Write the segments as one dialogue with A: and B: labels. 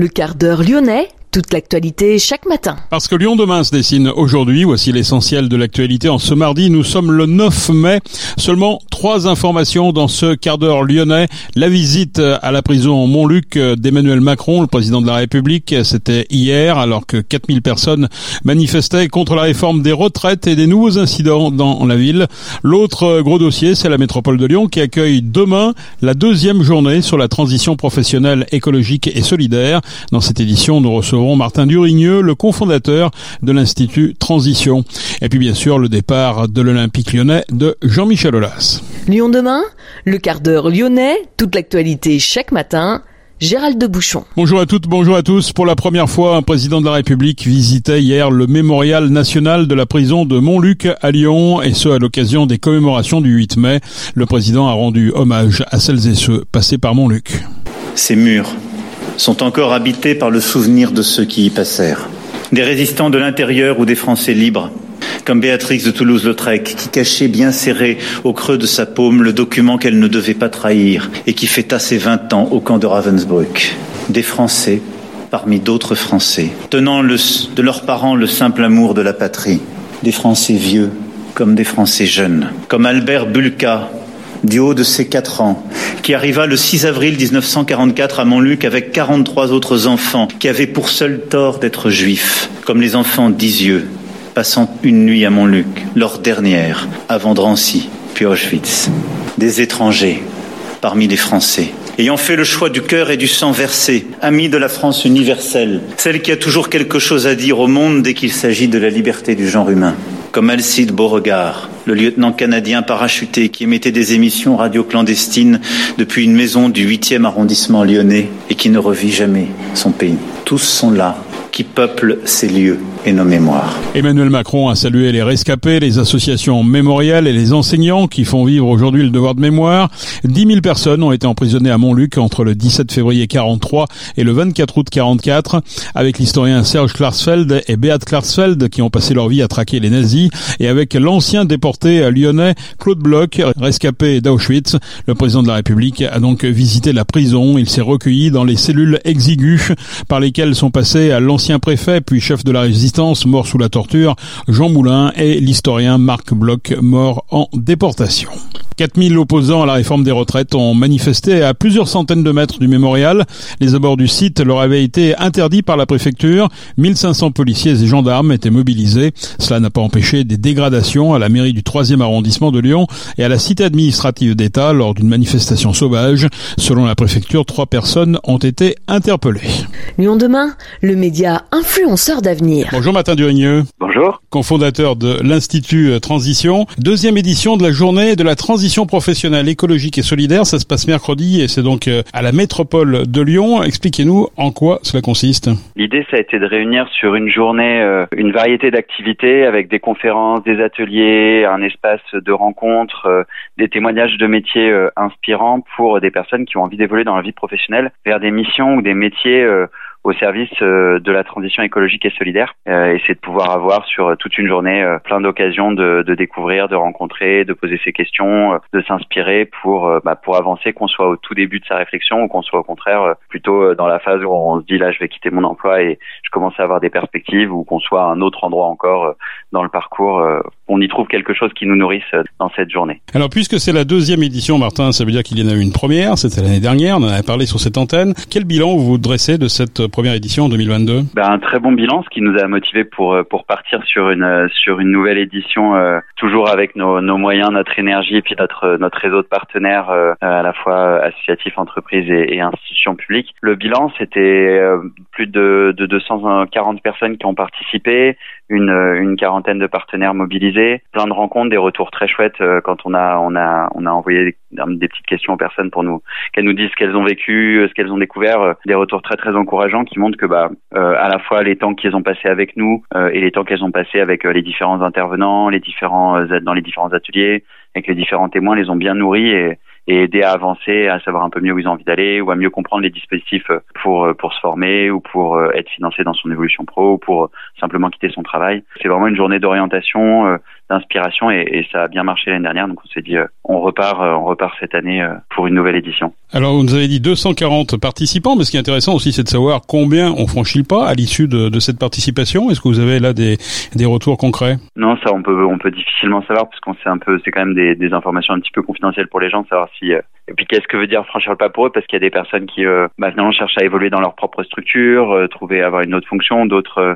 A: Le quart d'heure lyonnais toute l'actualité chaque matin.
B: Parce que Lyon demain se dessine aujourd'hui, voici l'essentiel de l'actualité en ce mardi. Nous sommes le 9 mai. Seulement trois informations dans ce quart d'heure lyonnais. La visite à la prison Montluc d'Emmanuel Macron, le président de la République, c'était hier alors que 4000 personnes manifestaient contre la réforme des retraites et des nouveaux incidents dans la ville. L'autre gros dossier, c'est la métropole de Lyon qui accueille demain la deuxième journée sur la transition professionnelle écologique et solidaire. Dans cette édition, nous recevons Martin Durigneux, le cofondateur de l'Institut Transition. Et puis bien sûr le départ de l'Olympique lyonnais de Jean-Michel Aulas.
A: Lyon demain, le quart d'heure lyonnais, toute l'actualité chaque matin. Gérald de Bouchon.
B: Bonjour à toutes, bonjour à tous. Pour la première fois, un président de la République visitait hier le mémorial national de la prison de Montluc à Lyon, et ce à l'occasion des commémorations du 8 mai. Le président a rendu hommage à celles et ceux passés par Montluc.
C: Ces murs sont encore habités par le souvenir de ceux qui y passèrent. Des résistants de l'intérieur ou des Français libres, comme Béatrix de Toulouse-Lautrec, qui cachait bien serré au creux de sa paume le document qu'elle ne devait pas trahir et qui fêta ses vingt ans au camp de Ravensbrück. Des Français parmi d'autres Français, tenant de leurs parents le simple amour de la patrie. Des Français vieux comme des Français jeunes, comme Albert Bulka, du haut de ses quatre ans, qui arriva le 6 avril 1944 à Montluc avec 43 autres enfants qui avaient pour seul tort d'être juifs, comme les enfants d'Isieux, passant une nuit à Montluc, leur dernière, avant Drancy, puis Auschwitz. Des étrangers parmi les Français, ayant fait le choix du cœur et du sang versé, amis de la France universelle, celle qui a toujours quelque chose à dire au monde dès qu'il s'agit de la liberté du genre humain comme Alcide Beauregard, le lieutenant canadien parachuté qui émettait des émissions radio clandestines depuis une maison du 8e arrondissement lyonnais et qui ne revit jamais son pays. Tous sont là, qui peuplent ces lieux et nos mémoires.
B: Emmanuel Macron a salué les rescapés, les associations mémoriales et les enseignants qui font vivre aujourd'hui le devoir de mémoire. 10 000 personnes ont été emprisonnées à Montluc entre le 17 février 43 et le 24 août 44, avec l'historien Serge Klarsfeld et Beat Klarsfeld qui ont passé leur vie à traquer les nazis, et avec l'ancien déporté lyonnais Claude Bloch, rescapé d'Auschwitz. Le président de la République a donc visité la prison. Il s'est recueilli dans les cellules exiguës par lesquelles sont passés l'ancien préfet puis chef de la résistance mort sous la torture, Jean Moulin et l'historien Marc Bloch, mort en déportation. 4000 opposants à la réforme des retraites ont manifesté à plusieurs centaines de mètres du mémorial. Les abords du site leur avaient été interdits par la préfecture. 1500 policiers et gendarmes étaient mobilisés. Cela n'a pas empêché des dégradations à la mairie du 3e arrondissement de Lyon et à la cité administrative d'État lors d'une manifestation sauvage. Selon la préfecture, trois personnes ont été interpellées.
A: Lyon demain, le média influenceur d'avenir.
B: Bonjour Martin Durigneux.
D: Bonjour.
B: Cofondateur de l'Institut Transition. Deuxième édition de la journée de la transition professionnelle écologique et solidaire. Ça se passe mercredi et c'est donc euh, à la métropole de Lyon. Expliquez-nous en quoi cela consiste.
D: L'idée, ça a été de réunir sur une journée euh, une variété d'activités avec des conférences, des ateliers, un espace de rencontre, euh, des témoignages de métiers inspirants pour des personnes qui ont envie d'évoluer dans la vie professionnelle vers des missions ou des métiers au service euh, de la transition écologique et solidaire. Euh, et c'est de pouvoir avoir sur euh, toute une journée plein d'occasions de, de, découvrir, de rencontrer, de poser ses questions, de s'inspirer pour bah, pour avancer, qu'on soit au tout début de sa réflexion ou qu'on soit au contraire plutôt dans la phase où on se dit là je vais quitter mon emploi et je commence à avoir des perspectives ou qu'on soit à un autre endroit encore dans le parcours. On y trouve quelque chose qui nous nourrisse dans cette journée.
B: Alors puisque c'est la deuxième édition, Martin, ça veut dire qu'il y en a eu une première, c'était l'année dernière, on en a parlé sur cette antenne. Quel bilan vous dressez de cette première édition en 2022
D: ben, Un très bon bilan, ce qui nous a motivé pour euh, pour partir sur une euh, sur une nouvelle édition, euh, toujours avec nos, nos moyens, notre énergie et puis notre notre réseau de partenaires à la fois associatifs, entreprises et, et institutions publiques. Le bilan, c'était plus de, de 240 personnes qui ont participé, une, une quarantaine de partenaires mobilisés, plein de rencontres, des retours très chouettes quand on a on a on a envoyé des petites questions aux personnes pour nous qu'elles nous disent ce qu'elles ont vécu, ce qu'elles ont découvert, des retours très très encourageants qui montrent que bah euh, à la fois les temps qu'ils ont passés avec nous euh, et les temps qu'elles ont passés avec euh, les différents intervenants, les différents dans les différents ateliers, avec les différents témoins, les ont bien nourris et, et aider à avancer, à savoir un peu mieux où ils ont envie d'aller, ou à mieux comprendre les dispositifs pour pour se former ou pour être financé dans son évolution pro ou pour simplement quitter son travail. C'est vraiment une journée d'orientation, d'inspiration et, et, ça a bien marché l'année dernière. Donc on s'est dit, on repart, on repart cette année pour une nouvelle édition.
B: Alors vous nous avez dit 240 participants, mais ce qui est intéressant aussi, c'est de savoir combien on franchit le pas à l'issue de, de, cette participation. Est-ce que vous avez là des, des retours concrets?
D: Non, ça on peut on peut difficilement savoir parce qu'on sait un peu, c'est quand même des, des, informations un petit peu confidentielles pour les gens, savoir si et puis qu'est-ce que veut dire franchir le pas pour eux? Parce qu'il y a des personnes qui euh, bah, cherchent à évoluer dans leur propre structure, euh, trouver avoir une autre fonction, d'autres euh, euh,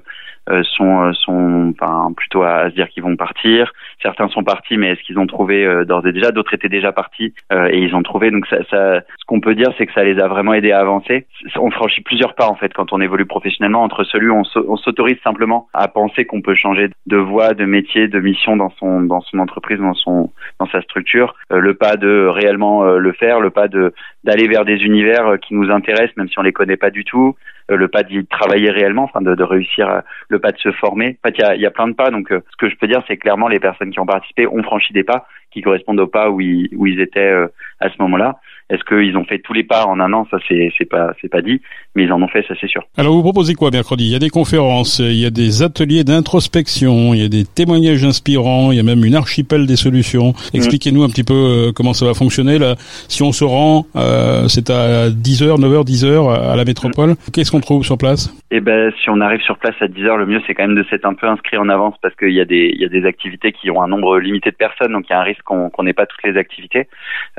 D: sont euh, sont enfin plutôt à, se dire qu'ils vont partir. Certains sont partis, mais est-ce qu'ils ont trouvé euh, d'ores et déjà? D'autres étaient déjà partis et ils ont trouvé. Donc ça, ça ce qu'on peut dire, c'est que ça les a vraiment aidés à avancer. On franchit plusieurs pas en fait quand on évolue professionnellement entre celui où on s'autorise simplement à penser qu'on peut changer de voie, de métier, de mission dans son dans son entreprise, dans son dans sa structure, le pas de réellement le faire, le pas de d'aller vers des univers qui nous intéressent même si on les connaît pas du tout, euh, le pas d'y travailler réellement, enfin de, de, réussir euh, le pas de se former. En fait, il y a, y a, plein de pas. Donc, euh, ce que je peux dire, c'est clairement les personnes qui ont participé ont franchi des pas qui correspondent au pas où ils, où ils étaient à ce moment-là. Est-ce qu'ils ont fait tous les pas en un an? Ça, c'est c'est pas c'est pas dit, mais ils en ont fait, ça c'est sûr.
B: Alors, vous proposez quoi mercredi? Il y a des conférences, il y a des ateliers d'introspection, il y a des témoignages inspirants, il y a même une archipel des solutions. Mm. Expliquez-nous un petit peu euh, comment ça va fonctionner. Là, si on se rend, euh, c'est à 10h, 9h, 10h à la métropole. Mm. Qu'est-ce qu'on trouve sur place?
D: Eh ben, si on arrive sur place à 10h, le mieux c'est quand même de s'être un peu inscrit en avance parce qu'il y a des y a des activités qui ont un nombre limité de personnes, donc il y a un risque qu'on n'ait pas toutes les activités,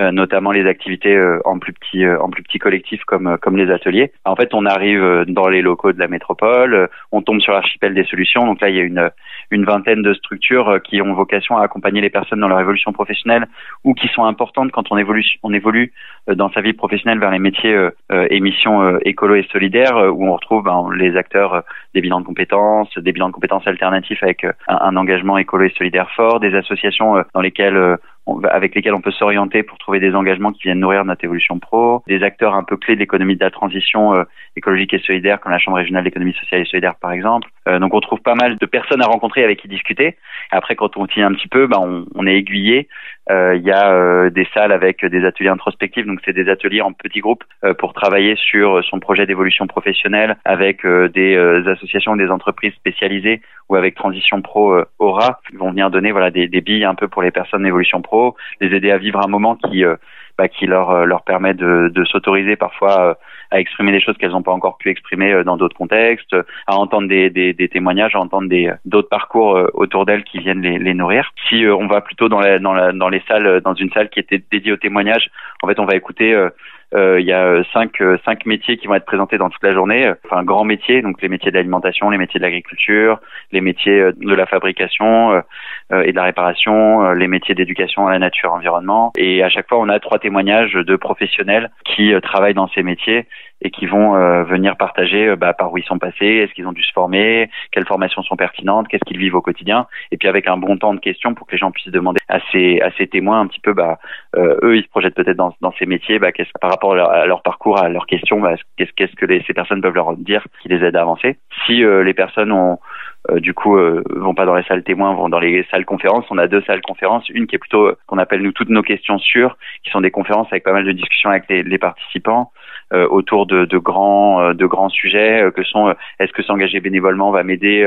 D: euh, notamment les activités euh, en plus petit euh, en plus petit collectif comme comme les ateliers. En fait, on arrive dans les locaux de la métropole, on tombe sur l'archipel des solutions. Donc là, il y a une une vingtaine de structures qui ont vocation à accompagner les personnes dans leur évolution professionnelle ou qui sont importantes quand on évolue on évolue dans sa vie professionnelle vers les métiers et missions écolo et solidaires où on retrouve ben, les acteurs des bilans de compétences, des bilans de compétences alternatifs avec un, un engagement écolo et solidaire fort, des associations dans lesquelles avec lesquels on peut s'orienter pour trouver des engagements qui viennent nourrir notre évolution pro, des acteurs un peu clés de l'économie de la transition euh, écologique et solidaire, comme la Chambre régionale d'économie sociale et solidaire par exemple. Euh, donc on trouve pas mal de personnes à rencontrer avec qui discuter. Après, quand on tient un petit peu, bah, on, on est aiguillé. Euh, il y a des salles avec des ateliers introspectifs, donc c'est des ateliers en petits groupes pour travailler sur son projet d'évolution professionnelle avec des associations, des entreprises spécialisées ou avec Transition Pro Aura, qui vont venir donner voilà des, des billes un peu pour les personnes d'évolution pro les aider à vivre un moment qui euh, bah, qui leur euh, leur permet de, s'autoriser parfois euh, à exprimer des choses qu'elles n'ont pas encore pu exprimer dans d'autres contextes, à entendre des, des, des témoignages, à entendre des d'autres parcours autour d'elles qui viennent les, les nourrir. Si on va plutôt dans, la, dans, la, dans les salles, dans une salle qui était dédiée aux témoignages, en fait, on va écouter euh, il y a cinq, cinq métiers qui vont être présentés dans toute la journée. Enfin, grands métiers, donc les métiers de l'alimentation, les métiers de l'agriculture, les métiers de la fabrication et de la réparation, les métiers d'éducation à la nature, environnement. Et à chaque fois, on a trois témoignages de professionnels qui travaillent dans ces métiers et qui vont euh, venir partager euh, bah, par où ils sont passés, est-ce qu'ils ont dû se former, quelles formations sont pertinentes, qu'est-ce qu'ils vivent au quotidien, et puis avec un bon temps de questions pour que les gens puissent demander à ces, à ces témoins un petit peu, bah, euh, eux, ils se projettent peut-être dans, dans ces métiers, bah, qu'est-ce, par rapport à leur, parcours, à leurs questions, bah, qu'est-ce, qu'est-ce que les, ces personnes peuvent leur dire qui les aide à avancer. Si les personnes ont du coup euh, vont pas dans les salles témoins, vont dans les salles conférences. On a deux salles conférences, une qui est plutôt qu'on appelle nous toutes nos questions sûres, qui sont des conférences avec pas mal de discussions avec les, les participants. Euh, autour de, de, grands euh, de grands sujets euh, que sont est-ce que s'engager bénévolement va m'aider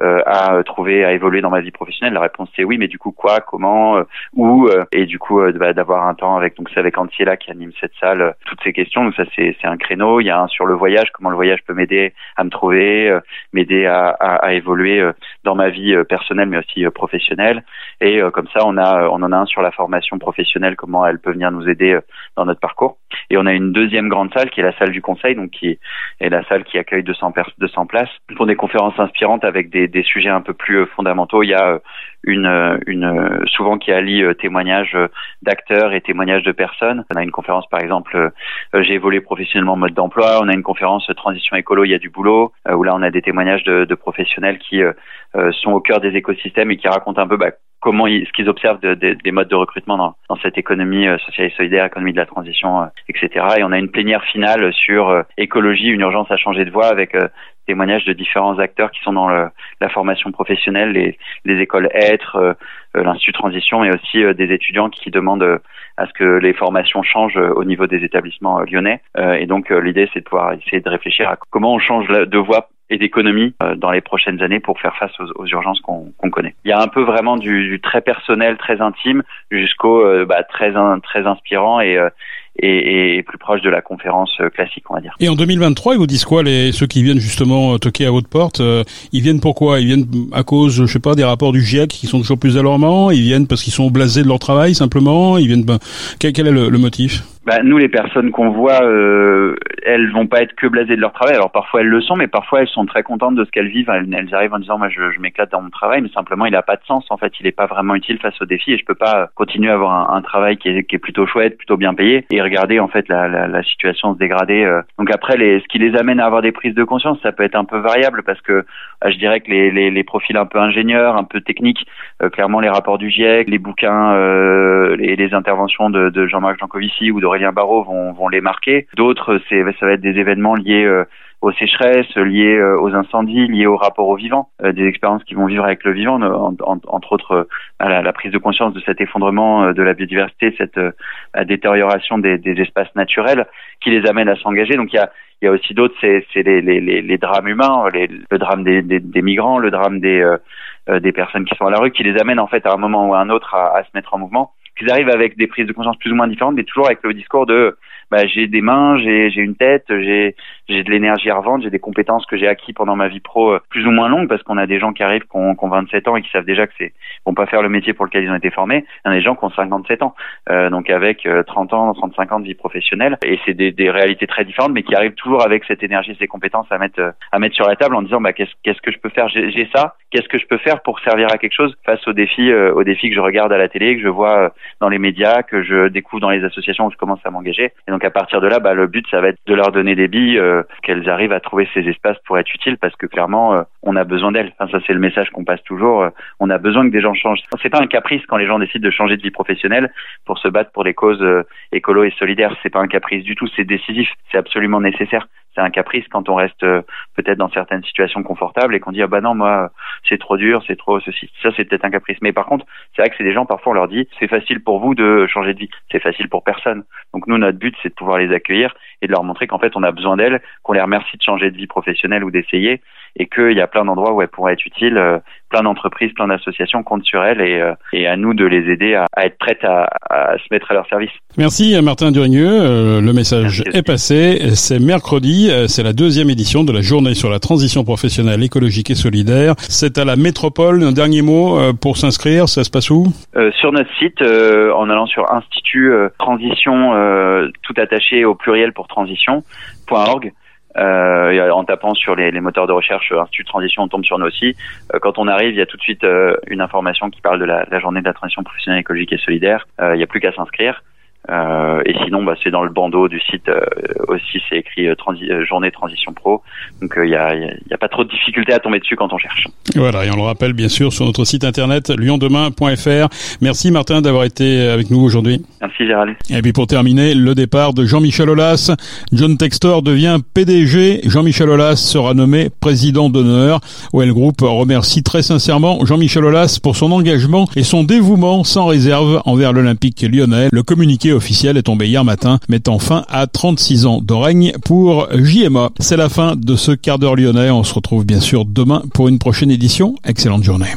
D: euh, à trouver, à évoluer dans ma vie professionnelle? La réponse c'est oui, mais du coup quoi, comment, euh, où Et du coup bah, d'avoir un temps avec donc c'est avec Antiela qui anime cette salle, toutes ces questions. Donc ça c'est c'est un créneau. Il y a un sur le voyage, comment le voyage peut m'aider à me trouver, m'aider à, à, à, évoluer dans ma vie personnelle mais aussi professionnelle. Et comme ça on a on en a un sur la formation professionnelle, comment elle peut venir nous aider dans notre parcours. Et on a une deuxième grande salle qui est la salle du conseil, donc qui est la salle qui accueille 200, 200 places pour des conférences inspirantes avec des, des sujets un peu plus euh, fondamentaux. Il y a euh, une, euh, une souvent qui allie témoignages d'acteurs et témoignages de personnes. On a une conférence par exemple, j'ai évolué professionnellement en mode d'emploi. On a une conférence transition écolo, il y a du boulot, où là on a des témoignages de, de professionnels qui sont au cœur des écosystèmes et qui racontent un peu bah, comment ils, ce qu'ils observent de, de, des modes de recrutement dans, dans cette économie euh, sociale et solidaire, économie de la transition, euh, etc. Et on a une plénière finale sur euh, écologie, une urgence à changer de voie avec témoignages de différents acteurs qui sont dans la formation professionnelle, les, les écoles être, l'Institut Transition, mais aussi des étudiants qui demandent à ce que les formations changent au niveau des établissements lyonnais. et donc l'idée, c'est de pouvoir essayer de réfléchir à comment on change de voie et d'économie euh, dans les prochaines années pour faire face aux, urgences qu'on connaît. Il y a un peu vraiment du, très personnel, très intime, jusqu'au euh, bah, très très inspirant et, euh, et, et, plus proche de la conférence classique, on va dire.
B: Et en 2023, ils vous disent quoi les ceux qui viennent justement toquer à votre porte Ils viennent pourquoi Ils viennent à cause, je sais pas, des rapports du GIEC qui sont toujours plus alarmants? Ils viennent parce qu'ils sont blasés de leur travail simplement? Ils viennent ben, quel, quel, est le, le motif?
D: Bah, nous, les personnes qu'on voit, euh, elles vont pas être que blasées de leur travail. Alors parfois elles le sont, mais parfois elles sont très contentes de ce qu'elles vivent. Elles, arrivent en disant moi je, je m'éclate dans mon travail, mais simplement il n'a pas de sens. En fait, il n'est pas vraiment utile face aux défis et je peux pas continuer à avoir un, un travail qui est, qui est, plutôt chouette, plutôt bien payé et regarder en fait la, la, la situation se dégrader. Euh. Donc après, les, ce qui les amène à avoir des prises de conscience, ça peut être un peu variable parce que euh, je dirais que les, les, les, profils un peu ingénieurs, un peu techniques, euh, clairement les rapports du GIEC, les bouquins, les interventions de, de Jean-Marc Jancovici ou d'Aurélien Barraud vont vont, les marquer. D'autres, ça va être des événements liés euh, aux sécheresses, liés euh, aux incendies, liés au rapport au vivant, euh, des expériences qui vont vivre avec le vivant, entre autres la, prise de conscience de cet effondrement de la biodiversité, cette détérioration des, espaces naturels qui les amène à s'engager. Donc il y a, aussi d'autres, c'est les, les, drames humains, le drame des, migrants, le drame des, personnes qui sont à la rue, qui les amènent en fait à un moment ou à un autre à se mettre en mouvement. Qu'ils arrivent avec des prises de conscience plus ou moins différentes, mais toujours avec le discours de bah, j'ai des mains, j'ai une tête, j'ai de l'énergie à revendre, j'ai des compétences que j'ai acquis pendant ma vie pro euh, plus ou moins longue parce qu'on a des gens qui arrivent qui ont, qui ont 27 ans et qui savent déjà que c'est vont pas faire le métier pour lequel ils ont été formés. Il y a des gens qui ont 57 ans, euh, donc avec 30 euh, ans, 35 ans de vie professionnelle. Et c'est des, des réalités très différentes mais qui arrivent toujours avec cette énergie, ces compétences à mettre euh, à mettre sur la table en disant bah qu'est-ce qu'est-ce que je peux faire? J'ai ça, qu'est-ce que je peux faire pour servir à quelque chose? Face aux défis aux défis que je regarde à la télé, que je vois dans les médias, que je découvre dans les associations où je commence à m'engager à partir de là bah, le but, ça va être de leur donner des billes, euh, qu'elles arrivent à trouver ces espaces pour être utiles, parce que clairement, euh, on a besoin d'elles. Enfin, ça, c'est le message qu'on passe toujours. Euh, on a besoin que des gens changent. C'est pas un caprice quand les gens décident de changer de vie professionnelle pour se battre pour les causes écolo et solidaires. C'est pas un caprice du tout. C'est décisif. C'est absolument nécessaire c'est un caprice quand on reste peut-être dans certaines situations confortables et qu'on dit ah bah non moi c'est trop dur c'est trop ceci. Ça c'est peut-être un caprice. Mais par contre c'est vrai que c'est des gens parfois on leur dit c'est facile pour vous de changer de vie. C'est facile pour personne. Donc nous notre but c'est de pouvoir les accueillir et de leur montrer qu'en fait on a besoin d'elles, qu'on les remercie de changer de vie professionnelle ou d'essayer et qu'il y a plein d'endroits où elles pourraient être utiles, euh, plein d'entreprises, plein d'associations comptent sur elles et, euh, et, à nous de les aider à, à être prêtes à, à, se mettre à leur service.
B: Merci Martin Durigneux, euh, le message est passé, c'est mercredi, c'est la deuxième édition de la journée sur la transition professionnelle écologique et solidaire. C'est à la métropole, un dernier mot pour s'inscrire, ça se passe où?
D: Sur notre site, en allant sur Institut Transition, tout attaché au pluriel pour transition.org. Euh, en tapant sur les, moteurs de recherche euh, Institut Transition, on tombe sur nous aussi. Euh, quand on arrive, il y a tout de suite euh, une information qui parle de la, la, journée de la transition professionnelle écologique et solidaire. il n'y a plus qu'à s'inscrire. Euh, et sinon, bah, c'est dans le bandeau du site euh, aussi, c'est écrit euh, euh journée transition pro. Donc il n'y a, y a, pas trop de difficultés à tomber dessus quand on cherche.
B: Voilà, et on le rappelle bien sûr sur notre site internet lyondemain.fr. Merci Martin d'avoir été avec nous aujourd'hui.
D: Merci Gérald.
B: Et puis pour terminer, le départ de Jean-Michel Aulas. John Textor devient PDG. Jean-Michel Aulas sera nommé président d'honneur. OL Group remercie très sincèrement Jean-Michel Aulas pour son engagement et son dévouement sans réserve envers l'Olympique lyonnais. Le communiqué officiel est tombé hier matin, mettant fin à 36 ans de règne pour JMA. C'est la fin de ce quart d'heure lyonnais. On se retrouve bien sûr demain pour une prochaine édition. Excellente journée.